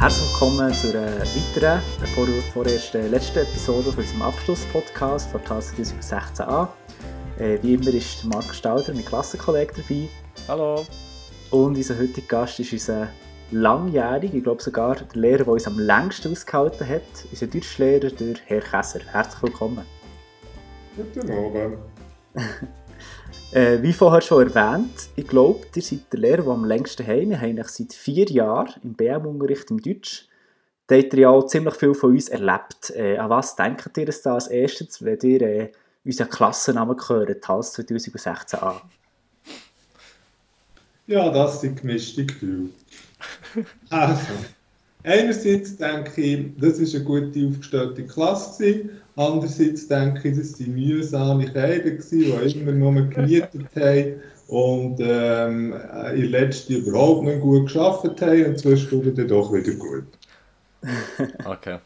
Herzlich willkommen zu einer weiteren, vor, vorerst äh, letzten Episode von unserem Abschlusspodcast von TAS 2016a. Äh, wie immer ist Marc Stauder, mein Klassenkollege, dabei. Hallo. Und unser heutiger Gast ist unser langjährig, ich glaube sogar der Lehrer, der uns am längsten ausgehalten hat, unser Deutschlehrer, der Herr Käser. Herzlich willkommen. Guten Abend. äh, wie vorher schon erwähnt, ich glaube, ihr seid der Lehrer, der am längsten heim. Wir haben seit vier Jahren im BM-Unterricht im Deutsch. Da habt ihr ja auch ziemlich viel von uns erlebt. Äh, an was denkt ihr da als erstes, wenn ihr äh, unseren Klassennamen gehört, HALS 2016a? Ja, das sind gemischte Gefühle. Also, einerseits denke ich, das war eine gute aufgestellte Klasse. Andererseits denke ich, das waren mühsame Kinder, die immer nur gemietet haben und ähm, in letzter überhaupt nicht gut geschafft haben und zwischendurch dann doch wieder gut. okay.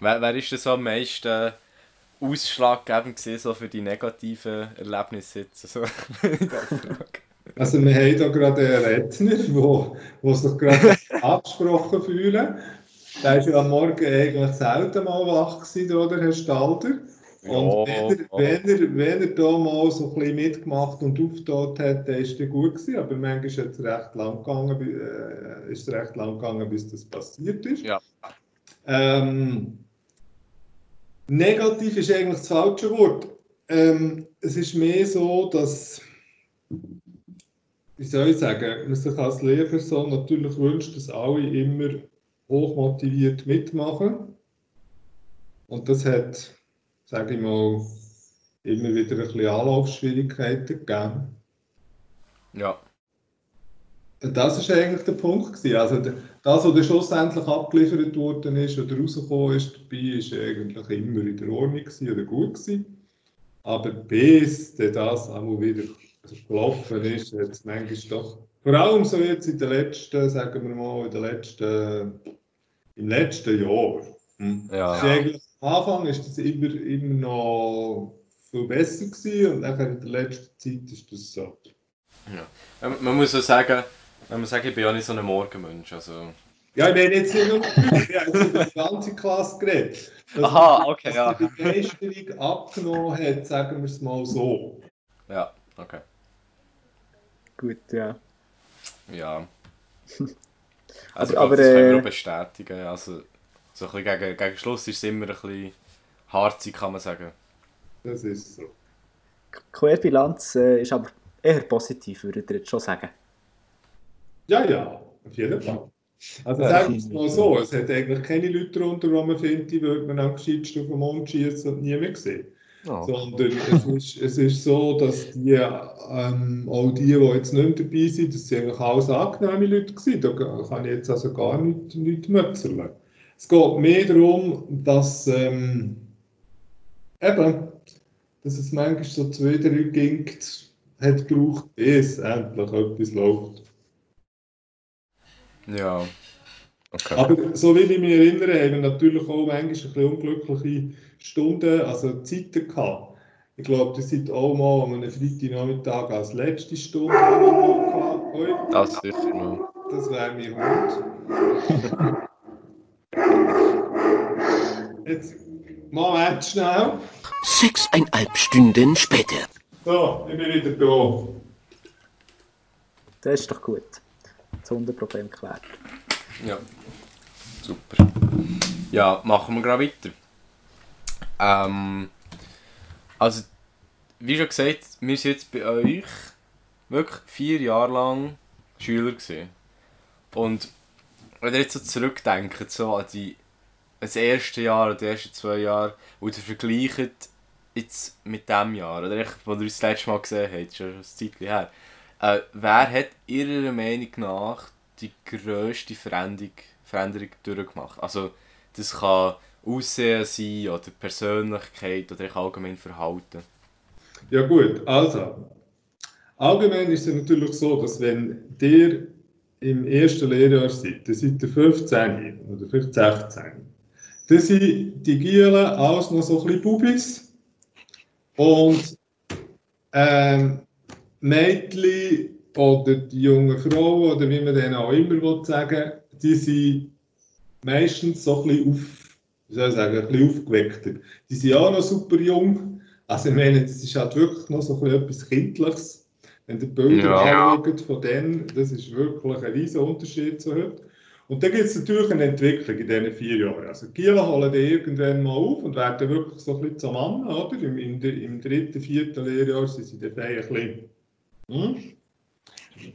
Wer, wer ist am meisten ausschlaggebend gewesen, so für die negativen Erlebnisse jetzt? So, Also wir haben hier gerade einen Redner, der, sich gerade angesprochen fühlt. Der war ja am Morgen eigentlich selten mal wach gewesen, oder, Herr Stalder? Und Ja, wenn, er, wenn, er, wenn er da mal so ein bisschen mitgemacht und aufgetan hat, dann ist er gut gewesen. Aber manchmal ist es recht lang gegangen, äh, ist recht lang gegangen, bis das passiert ist. Ja. Ähm, negativ ist eigentlich das falsche Wort. Ähm, es ist mehr so, dass wie soll ich sagen, man sich als Lehrperson natürlich wünscht, dass alle immer hochmotiviert mitmachen. Und das hat, sage ich mal, immer wieder ein bisschen Anlaufschwierigkeiten gegeben. ja. Und das war eigentlich der Punkt. Gewesen. Also das, was dann schlussendlich abgeliefert worden ist oder rausgekommen ist, dabei ist eigentlich immer in der Ordnung gewesen oder gut gewesen. Aber bis das einmal wieder gelaufen ist, hat es manchmal doch, vor allem so jetzt in den letzten, sagen wir mal, in den letzten, im letzten Jahr. Hm. Ja. Ist eigentlich, am Anfang ist das immer, immer noch viel besser gewesen und nachher in der letzten Zeit ist das so. Ähm, Man muss auch sagen, man muss sagen, ich bin ja nicht so ein Morgenmensch. Also. Ja, ich meine jetzt nicht nur, ich habe jetzt über die ganze Klasse geredet. Dass Aha, okay, dass ja. die Begeisterung abgenommen hat, sagen wir es mal so. Ja, okay. Gut, ja. Ja. Also, Aber- aber, das können wir äh, auch bestätigen. Also, so ein bisschen gegen, gegen Schluss ist es immer ein bisschen harzig, kann man sagen. Das ist so. Die Querbilanz äh, ist aber eher positiv, würde ich jetzt schon sagen. Ja, ja, auf jeden Fall. Also sagen wir es mal so, es hat eigentlich keine Leute darunter, die man findet, die würde man am gescheitsten auf den Mond schießen und nie mehr sehen. Sondern es ist, es ist so, dass die, ähm, auch die, die jetzt nicht mehr dabei sind, das sind eigentlich alles angenehme Leute gewesen. Da kann ich jetzt also gar nicht, nicht mötzeln. Es geht mehr darum, dass, ähm, eben, dass es manchmal so zwei, drei ging, hat gebraucht, bis endlich etwas läuft. Ja. Okay. Aber so wie ich mich erinnere, haben wir natürlich auch manchmal ein bisschen unglückliche Stunden, also Zeiten gehabt. Ich glaube, das sind auch mal an einem Freitagnachmittag als letzte Stunde gehabt. Das sicher noch. das wäre mein Hund. Jetzt, Moment schnell. Sechseinhalb Stunden später. So, ich bin wieder da. Das ist doch gut. Das Hundeproblem geklärt. Ja. Super. Ja, machen wir gerade weiter. Ähm, also, wie schon gesagt, wir sind jetzt bei euch wirklich vier Jahre lang Schüler gewesen. Und wenn ihr jetzt so zurückdenkt, so an die, das erste Jahr oder die ersten zwei Jahre, und ihr vergleicht jetzt mit dem Jahr, oder echt, wo ihr uns das letzte Mal gesehen habt, schon ein Zeitchen her, äh, wer hat ihrer Meinung nach die grösste Veränderung, Veränderung durchgemacht? Also, das kann Aussehen sein oder Persönlichkeit oder echt allgemein Verhalten. Ja gut, also allgemein ist es natürlich so, dass wenn ihr im ersten Lehrjahr seid, dann seid ihr 15 oder vielleicht 16, dann sind die Gielen alles noch so ein bisschen Bubis und ähm, Mädchen oder die junge Frau oder wie man denen auch immer will sagen die sind meistens so ein bisschen auf, wie soll ich sagen, ein bisschen aufgeweckter. Die sind auch noch super jung. Also ich meine, das ist halt wirklich noch so ein bisschen etwas Kindliches. Wenn ihr Bilder ja. anschaut von denen, das ist wirklich ein riesen Unterschied zu heute. Und dann gibt es natürlich eine Entwicklung in diesen vier Jahren. Also Gielen holen die irgendwann mal auf und werden wirklich so ein bisschen zum Mann, oder? Im, im, im dritten, vierten Lehrjahr sind sie dann ein bisschen... Hm?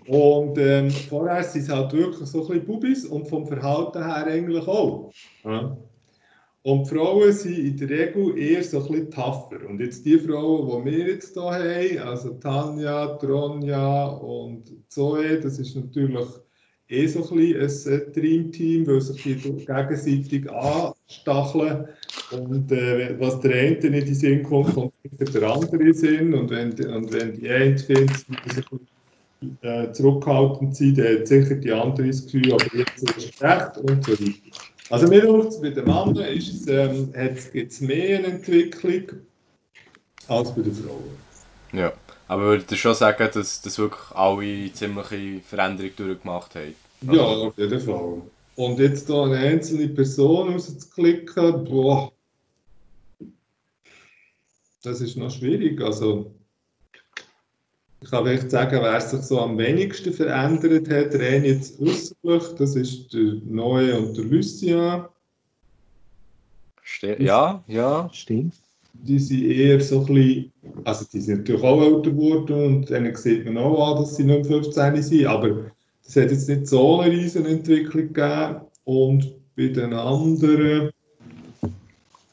Und ähm, vorher sind es halt wirklich so ein bisschen Bubis und vom Verhalten her eigentlich auch. Ja. Und die Frauen sind in der Regel eher so ein bisschen tougher. Und jetzt die Frauen, die wir jetzt hier haben, also Tanja, Tronja und Zoe, das ist natürlich eh so ein bisschen ein Dreamteam, weil sich die gegenseitig anstacheln. Und äh, was der eine nicht in den Sinn kommt, kommt der andere Sinn. Und wenn, und wenn die eine findet, äh, zurückhaltend sein, dann hat sicher die andere das Gefühl, aber jetzt ist es recht und so weiter. Also mir denkt bei den Männern ist ähm, gibt es mehr eine Entwicklung als bei den Frauen. Ja, aber würdet ihr schon sagen, dass, dass wirklich alle ziemliche Veränderung durchgemacht haben? Ja, auf jeden Fall. Und jetzt da eine einzelne Person rauszuklicken, boah, das ist noch schwierig. Also ich kann vielleicht sagen, wer sich so am wenigsten verändert hat, rein jetzt äußerlich, das ist der Neue und der Lucien. Ste ja, ja, stimmt. Die sind eher so ein bisschen, also die sind natürlich auch älter geworden und denen sieht man auch an, dass sie nicht 15 sind, aber es hat jetzt nicht so eine riesen Entwicklung gegeben. Und bei den anderen,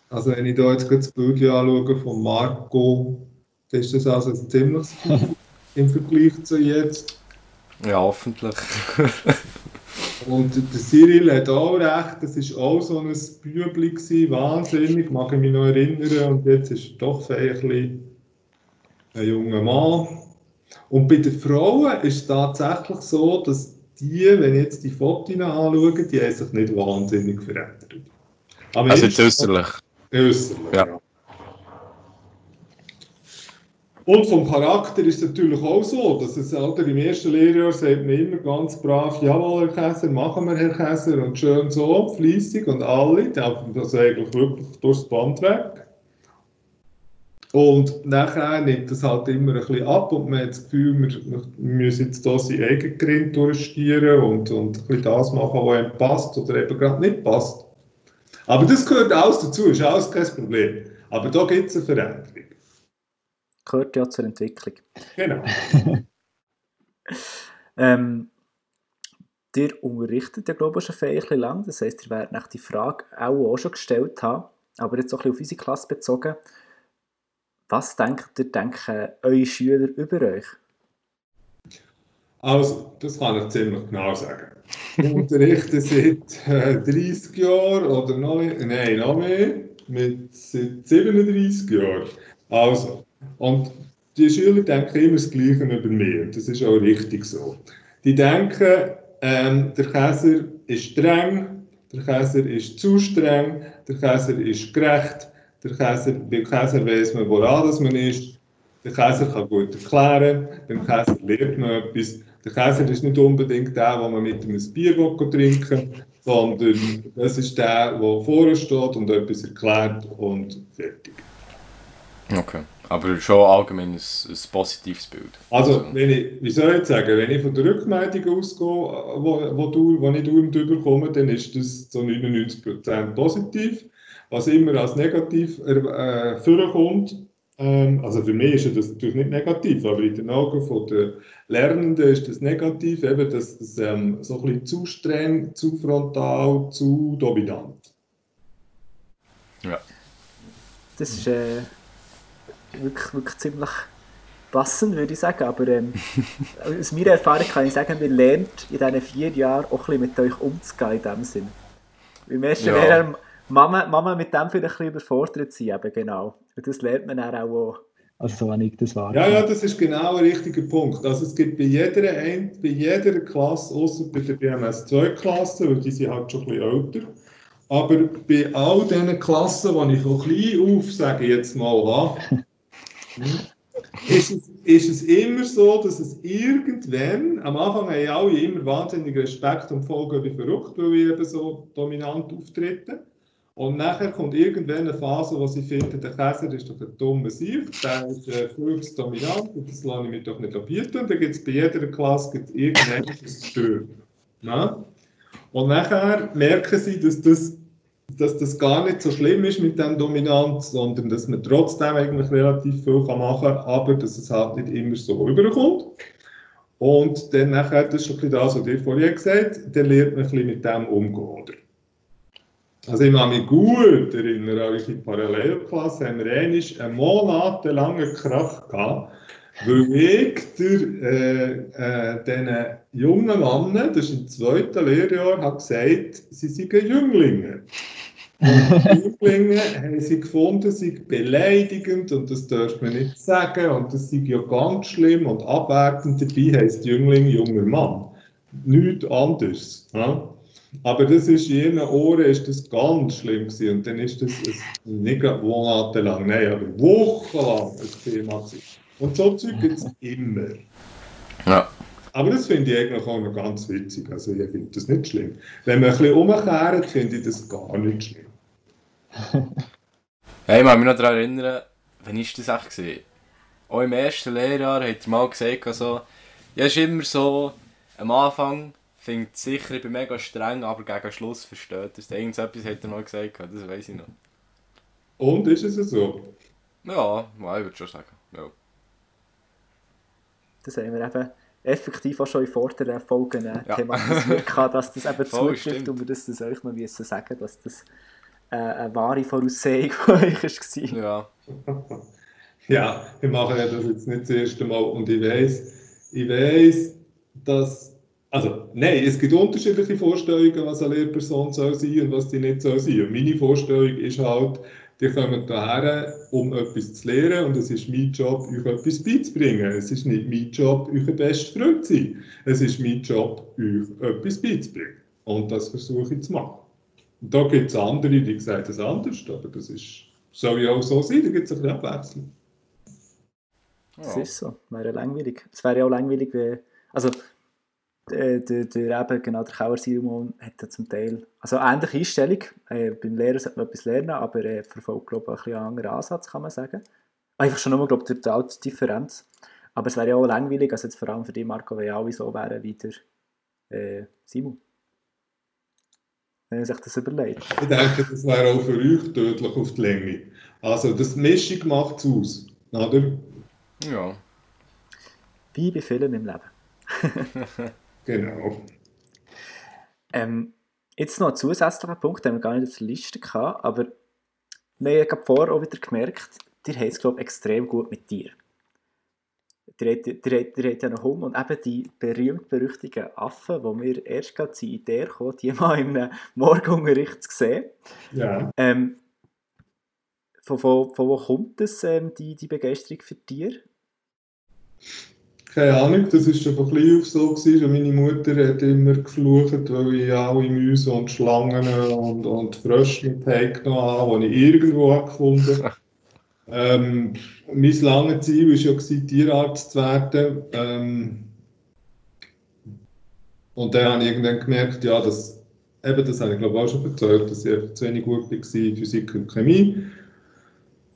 also wenn ich da jetzt das Bild anschaue von Marco, dann ist das also ziemlich im Vergleich zu jetzt. Ja, hoffentlich. Und der Cyril hat auch recht, das war auch so ein Bübli, wahnsinnig, mag ich mich noch erinnern. Und jetzt ist er doch ein, ein junger Mann. Und bei den Frauen ist es tatsächlich so, dass die, wenn ich jetzt die Fotos anschaue, die haben sich nicht wahnsinnig verändert. Aber also jetzt äußerlich? Äußerlich, ja. ja. Und vom Charakter ist es natürlich auch so, dass es Alter, im ersten Lehrjahr sagt man immer ganz brav, jawohl, Herr Käser, machen wir, Herr Käser, und schön so, fließig und alle, das eigentlich wirklich durchs Band weg. Und nachher nimmt das halt immer ein bisschen ab und man hat das Gefühl, wir, müssen jetzt hier sein eigenes Grind durchstieren und, und ein bisschen das machen, was einem passt oder eben gerade nicht passt. Aber das gehört alles dazu, ist alles kein Problem. Aber da gibt es eine Veränderung gehört ja zur Entwicklung. Genau. ähm, ihr unterrichtet ja, glaube ich, schon ein lang. Das heisst, ihr werdet nach die Frage auch, auch schon gestellt haben, aber jetzt auch ein bisschen auf unsere Klasse bezogen. Was denkt ihr, denken eure Schüler über euch? Also, das kann ich ziemlich genau sagen. Ich unterrichte seit äh, 30 Jahren oder noch, nein, noch mehr, mit seit 37 Jahren. Also, und die Schüler denken immer das Gleiche über mich. Und das ist auch richtig so. Die denken, ähm, der Käser ist streng, der Käser ist zu streng, der Käser ist gerecht, der Käser, beim Käser weiß man, woran man ist, der Käser kann gut erklären, beim Käser lernt man etwas. Der Käser ist nicht unbedingt der, wo man mit einem Bier trinken kann, sondern das ist der, der vorne steht und etwas erklärt und fertig. Okay. Aber schon allgemein ein, ein positives Bild. Also, also, wenn ich, wie soll ich sagen, wenn ich von der Rückmeldung ausgehe, wo, wo, du, wo ich dauernd überkomme, dann ist das zu 99% positiv. Was immer als negativ äh, vorkommt, ähm, also für mich ist das natürlich nicht negativ, aber in den Augen der Lernenden ist das negativ, eben, dass das ähm, so ein bisschen zu streng, zu frontal, zu dominant. Ja. Das ist äh, wirklich, wirklich ziemlich passend, würde ich sagen. Aber ähm, aus meiner Erfahrung kann ich sagen, wir lernt in diesen vier Jahren auch ein bisschen mit euch umzugehen in dem Sinn. Im ersten ja. wäre Mama, Mama mit dem vielleicht ein bisschen überfordert sein, eben genau. Und das lernt man dann auch. Also so habe ich das wahr. Ja, ja, das ist genau ein richtiger Punkt. Also es gibt bei jeder, bei jeder Klasse, außer bei der BMS-2-Klasse, weil die sind halt schon ein bisschen älter, aber bei all diesen Klassen, die ich von klein auf, sage ich jetzt mal, habe, ist es, ist es immer so, dass es irgendwann, am Anfang haben alle immer wahnsinnig Respekt und folgen wie verrückt, weil ich eben so dominant auftrete. Und nachher kommt irgendwann eine Phase, wo sie finden, der Käser ist doch ein dummer Sieg, der ist äh, völlig dominant und das lasse ich mir doch nicht bieten. Und dann gibt es bei jeder Klasse gibt's irgendetwas zu stören. Und nachher merken sie, dass das, dass das gar nicht so schlimm ist mit dem Dominanz, sondern dass man trotzdem eigentlich relativ viel kann machen kann, aber dass es halt nicht immer so überkommt. Und dann nachher, das ist schon das, was ihr vorhin gesagt habt, dann lernt man ein bisschen mit dem umgehen. Oder? Also ich kann mich gut erinnern, an unsere Parallelklasse haben wir einen monatelangen Krach gehabt, weil ich der, äh, äh, diesen jungen Männern, das ist im zweiten Lehrjahr, habe gesagt, sie seien Jünglinge. Jünglinge haben sie gefunden, sie beleidigend und das darf man nicht sagen und das sei ja ganz schlimm und abwertend. Dabei heisst Jüngling junger Mann. Nichts anderes. Ja? Aber das ist in ihren Ohren ist das ganz schlimm gewesen. Und dann ist das nicht monatelang, nein, aber wochenlang ein Thema gewesen. Und so Zeug gibt es immer. Ja. Aber das finde ich eigentlich auch noch ganz witzig. Also ich finde das nicht schlimm. Wenn man ein bisschen umkehrt, finde ich das gar nicht schlimm. ja, ich kann mich noch daran erinnern, wann ist das echt? Auch im ersten Lehrjahr hat er mal gesagt, also, ja, es ist immer so, am Anfang finde es sicher, ich bin mega streng, aber gegen Schluss versteht er Irgendetwas hat er noch gesagt, das weiß ich noch. Und ist es so? Ja, ich würde schon sagen. Ja. Das haben wir eben effektiv auch schon in vorderen Folgen äh, ja. thematisiert, dass das eben zutrifft und wir das, das euch noch müssen sagen dass das eine wahre Voraussehung von euch war. Ja. ja, wir machen ja das jetzt nicht das erste Mal und ich weiß, ich weiß, dass also, nein, es gibt unterschiedliche Vorstellungen, was eine Lehrperson soll sein und was sie nicht soll sein. Und meine Vorstellung ist halt, die kommen hierher, um etwas zu lernen und es ist mein Job, euch etwas beizubringen. Es ist nicht mein Job, euch ein bester Freund zu sein. Es ist mein Job, euch etwas beizubringen. Und das versuche ich zu machen. Und da gibt es andere, die sagen das anders, aber das ist, soll ja auch so sein, da gibt es ein bisschen Abwechslung. Das ist so, wäre langweilig. Es wäre ja auch langweilig, wenn, also äh, der, der, eben, genau, der Kauer Simon hat ja zum Teil, also ähnliche Einstellung, äh, beim Lehrer sollte man etwas lernen, aber er verfolgt, glaube ich, ein bisschen einen anderen Ansatz, kann man sagen. Einfach schon nur, glaube ich, die Altdifferenz. Aber es wäre ja auch langweilig, also jetzt vor allem für dich, Marco, wenn alle so wären wie der äh, Simon. Wenn man sich das überlegt. Ich denke, das wäre auch für euch tödlich auf die Länge. Also, das Mischung macht es aus, oder? Ja. Wie bei vielen im Leben. Genau. Ähm, jetzt noch ein zusätzlicher Punkt, den wir gar nicht auf der Liste hatten, aber wir haben vorher auch wieder gemerkt, ihr habt es, glaube ich, extrem gut mit dir. Habt ja noch Hund und eben die berühmt-berüchtigten Affen, die wir erst gerade zur Idee kamen, die mal im Morgenunterricht zu sehen. Ja. Ähm, von, von, von wo kommt das, ähm, die, die Begeisterung für Tiere? Keine Ahnung, das war schon von klein auf so. Gewesen. Meine Mutter hat immer geflucht, weil ich alle Mäuse und Schlangen und, und Frösche mit genommen habe, die ich irgendwo gefunden habe. Ähm, mein langes Ziel war ja, Tierarzt zu werden. Ähm, und dann habe ich irgendwann gemerkt, ja, dass, eben, das habe ich glaube auch schon erzählt, dass ich zu wenig gut war in Physik und Chemie.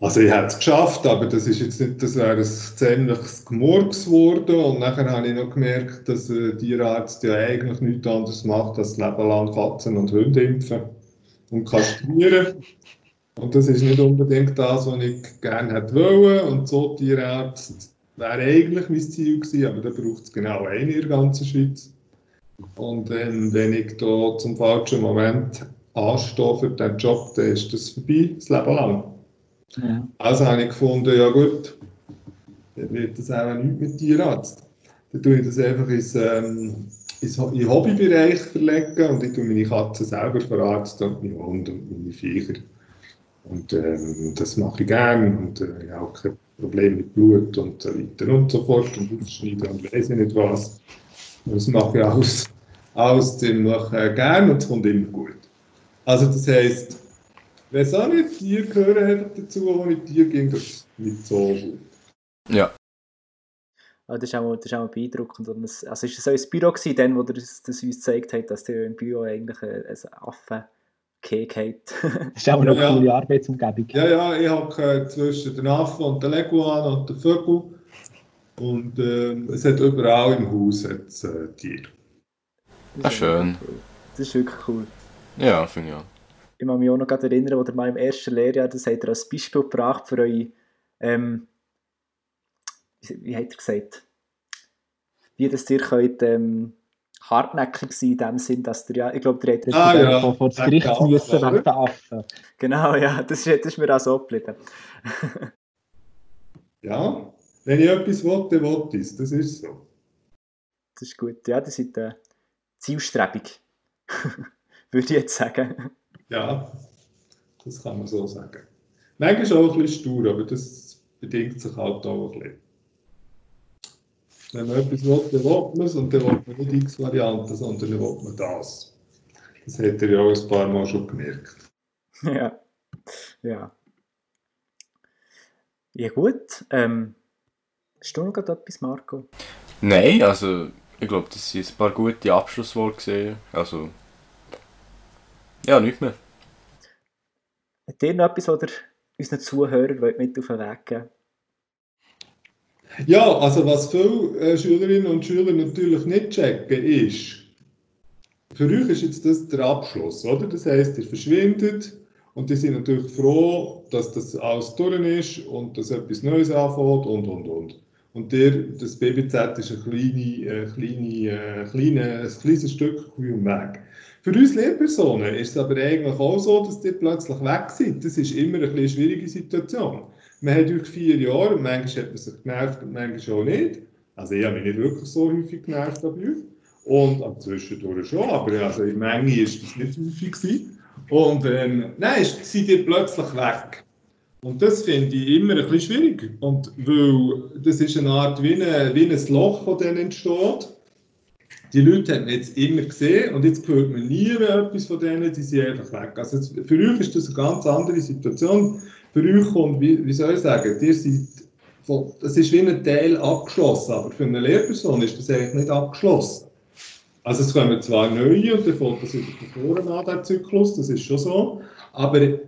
Also ich habe es geschafft, aber das ist jetzt nicht, das wäre ein ziemliches Gemurks geworden und nachher habe ich noch gemerkt, dass ein Tierarzt ja eigentlich nichts anderes macht, als das Leben lang Katzen und Hunde impfen und kastrieren. Und das ist nicht unbedingt das, was ich gerne hätte wollen und so Tierarzt wäre eigentlich mein Ziel gewesen, aber da braucht es genau einen in der ganzen Schweiz. Und ähm, wenn ich da zum falschen Moment anstehe für diesen Job, dann ist das vorbei, das Leben lang. Ja. Also habe ich gefunden, ja gut, dann wird das auch nicht mit Tierarzt. Dann tue ich das einfach ins, ähm, ins in Hobbybereich verlegen und ich tue meine Katze selber verarzten und meine Hunde und meine Viecher. Und ähm, das mache ich gerne und äh, ich habe auch kein Problem mit Blut und so weiter und so fort und aufschneiden und weiß ich nicht was. Das mache ich alles, alles ziemlich äh, gerne und es kommt immer gut. Also das heisst, Weiß auch nicht, Tiere gehören einfach dazu, aber mit Tieren ging das nicht so gut. Ja. Das ist auch, das ist auch beeindruckend. Und es, also ist es so ein Büro gewesen, dann, wo das, das uns gezeigt hat, dass der im Büro eigentlich ein, ein Affe Kek hat. das ist auch eine ja, coole Arbeitsumgebung. Ja, ja, ich habe zwischen den Affen und den Leguan und den Vögeln und äh, es hat überall im Haus jetzt, äh, Tiere. Das ist schön. Cool. Das ist wirklich cool. Ja, finde ich auch. Ich kann mich auch noch erinnern, als ihr mal im ersten Lehrjahr, das habt ihr als Beispiel gebracht für eure, ähm, wie, wie habt ihr gesagt, wie das ihr könnt, ähm, hartnäckig sein in dem Sinn, dass ihr ja, ich glaube, ihr hättet ah, ja. vor, vor das Gericht müssen wegen der Affen. Genau, ja, das ist, das ist mir auch so geblieben. ja, wenn ich etwas will, dann will ich es, das ist so. Das ist gut, ja, das ist äh, zielstrebig, würde ich jetzt sagen. Ja, das kann man so sagen. Manchmal auch ein bisschen stur, aber das bedingt sich halt auch ein bisschen. Wenn man etwas will, dann will man es und dann will man nicht x Varianten, sondern dann will man das. Das hat er ja auch ein paar Mal schon gemerkt. Ja, ja. Ja gut, ähm, hast du noch etwas, Marco? Nein, also ich glaube, das sind ein paar gute Abschlussworte gesehen. Also, ja, nicht mehr. Hat ihr noch etwas, oder unseren Zuhörern mit auf den Weg geben Ja, also was viele äh, Schülerinnen und Schüler natürlich nicht checken, ist, für euch ist jetzt das der Abschluss, oder? Das heisst, ihr verschwindet und die sind natürlich froh, dass das alles durch ist und dass etwas Neues anfängt und, und, und. Und der, das BBZ ist ein, kleine, äh, kleine, äh, kleine, ein kleines Stück im Weg. Für uns Lehrpersonen ist es aber eigentlich auch so, dass die plötzlich weg sind. Das ist immer eine schwierige Situation. Man hat durch vier Jahre, und manchmal hat man sich genervt und manchmal auch nicht. Also ich habe mich nicht wirklich so häufig genervt euch. Und am Zwischendurch schon, aber also in Menge ist das nicht häufig. Und ähm, nein, sind die plötzlich weg. Und das finde ich immer ein bisschen schwierig. Und weil das ist eine Art wie, eine, wie ein Loch, das dann entsteht. Die Leute haben jetzt immer gesehen und jetzt hört man nie mehr etwas von denen, die sind einfach weg. Also für euch ist das eine ganz andere Situation. Für euch kommt, wie, wie soll ich sagen, ihr seid, das ist wie ein Teil abgeschlossen, aber für eine Lehrperson ist das eigentlich nicht abgeschlossen. Also es kommen zwar neue und dann fängt das die Foren an, der Zyklus, das ist schon so, aber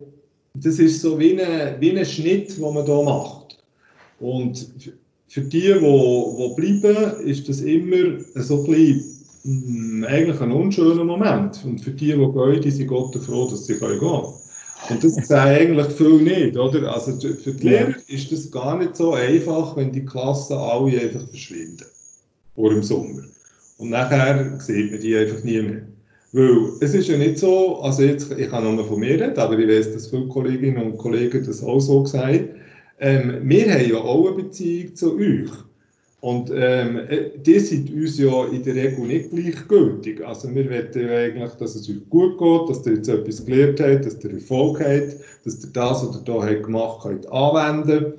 das ist so wie ein, wie ein Schnitt, den man hier macht. Und für die, die, die bleiben, ist das immer so ein bisschen, hm, eigentlich ein unschöner Moment. Und für die, die gehen, die sind Gott froh, dass sie gehen können. Und das sehen eigentlich viele nicht, oder? Also für die Lehrer ist das gar nicht so einfach, wenn die Klassen alle einfach verschwinden. Vor dem Sommer. Und nachher sieht man die einfach nie mehr. Weil es ist ja nicht so, also jetzt, ich kann nur von mir reden, aber ich weiß, dass viele Kolleginnen und Kollegen das auch so gesagt ähm, wir haben ja auch eine Beziehung zu euch. Und ähm, äh, die sind uns ja in der Regel nicht gleichgültig. Also wir wollen ja eigentlich, dass es euch gut geht, dass ihr jetzt etwas gelernt habt, dass ihr Erfolg habt, dass ihr das, was ihr hier gemacht habt, anwenden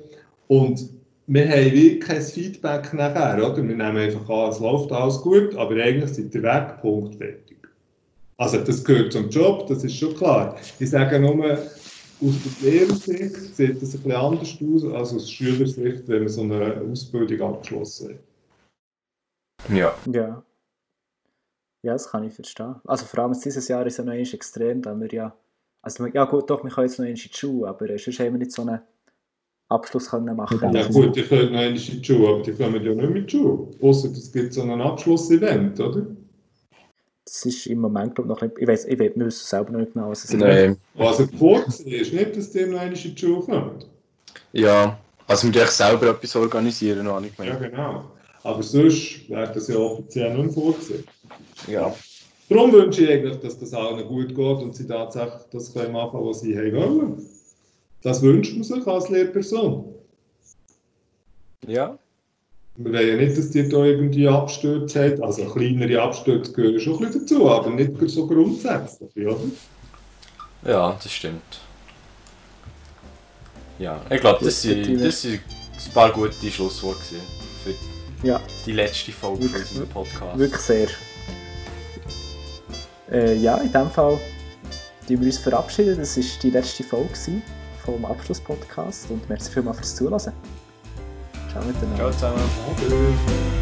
Und wir haben wirklich kein Feedback nachher, oder? Wir nehmen einfach an, es läuft alles gut, aber eigentlich sind der Weg, Punkt, fertig. Also das gehört zum Job, das ist schon klar. Ich sage nur, aus der Lehrersicht sieht das ein bisschen anders aus als aus Schülersicht, wenn man so eine Ausbildung abgeschlossen hat. Ja. Ja. Ja, das kann ich verstehen. Also vor allem dieses Jahr ist es noch extrem, da wir ja, also ja gut, doch, wir können jetzt noch in die Schule, aber sonst haben wir nicht so einen Abschluss können machen Ja gut, die können noch in die Schule, aber die kommen ja nicht mit die Schule. Außer es gibt so ein Abschlussevent, oder? Das ist im Moment, glaube ich, noch nicht. Ich weiß, ich weiß, wissen selber noch nicht genau, was es ist. Nein. Was er vorgesehen ist, nicht, dass in die Schule kommen. Ja, also wir selber etwas organisieren, noch nicht mehr. Ja, genau. Aber sonst wäre das ja offiziell nicht mehr vorgesehen. Ja. Darum wünsche ich eigentlich, dass das allen gut geht und sie tatsächlich das können machen, was sie haben wollen. Das wünscht man sich als Lehrperson. Ja. Wir wollen ja nicht, dass die da irgendwie Abstürze hat. Also kleinere Abstürze gehören schon ein bisschen dazu, aber nicht so grundsätzlich, oder? Ja, das stimmt. Ja, ich glaube, das, das, das sind ein paar gute Schlussworte für ja. die letzte Folge wirklich, von unserem Podcast. Wirklich sehr. Äh, ja, in dem Fall die wir uns verabschieden. Das war die letzte Folge vom Abschlusspodcast und merci vielmals fürs Zuhören. Ciao miteinander. Ciao zusammen.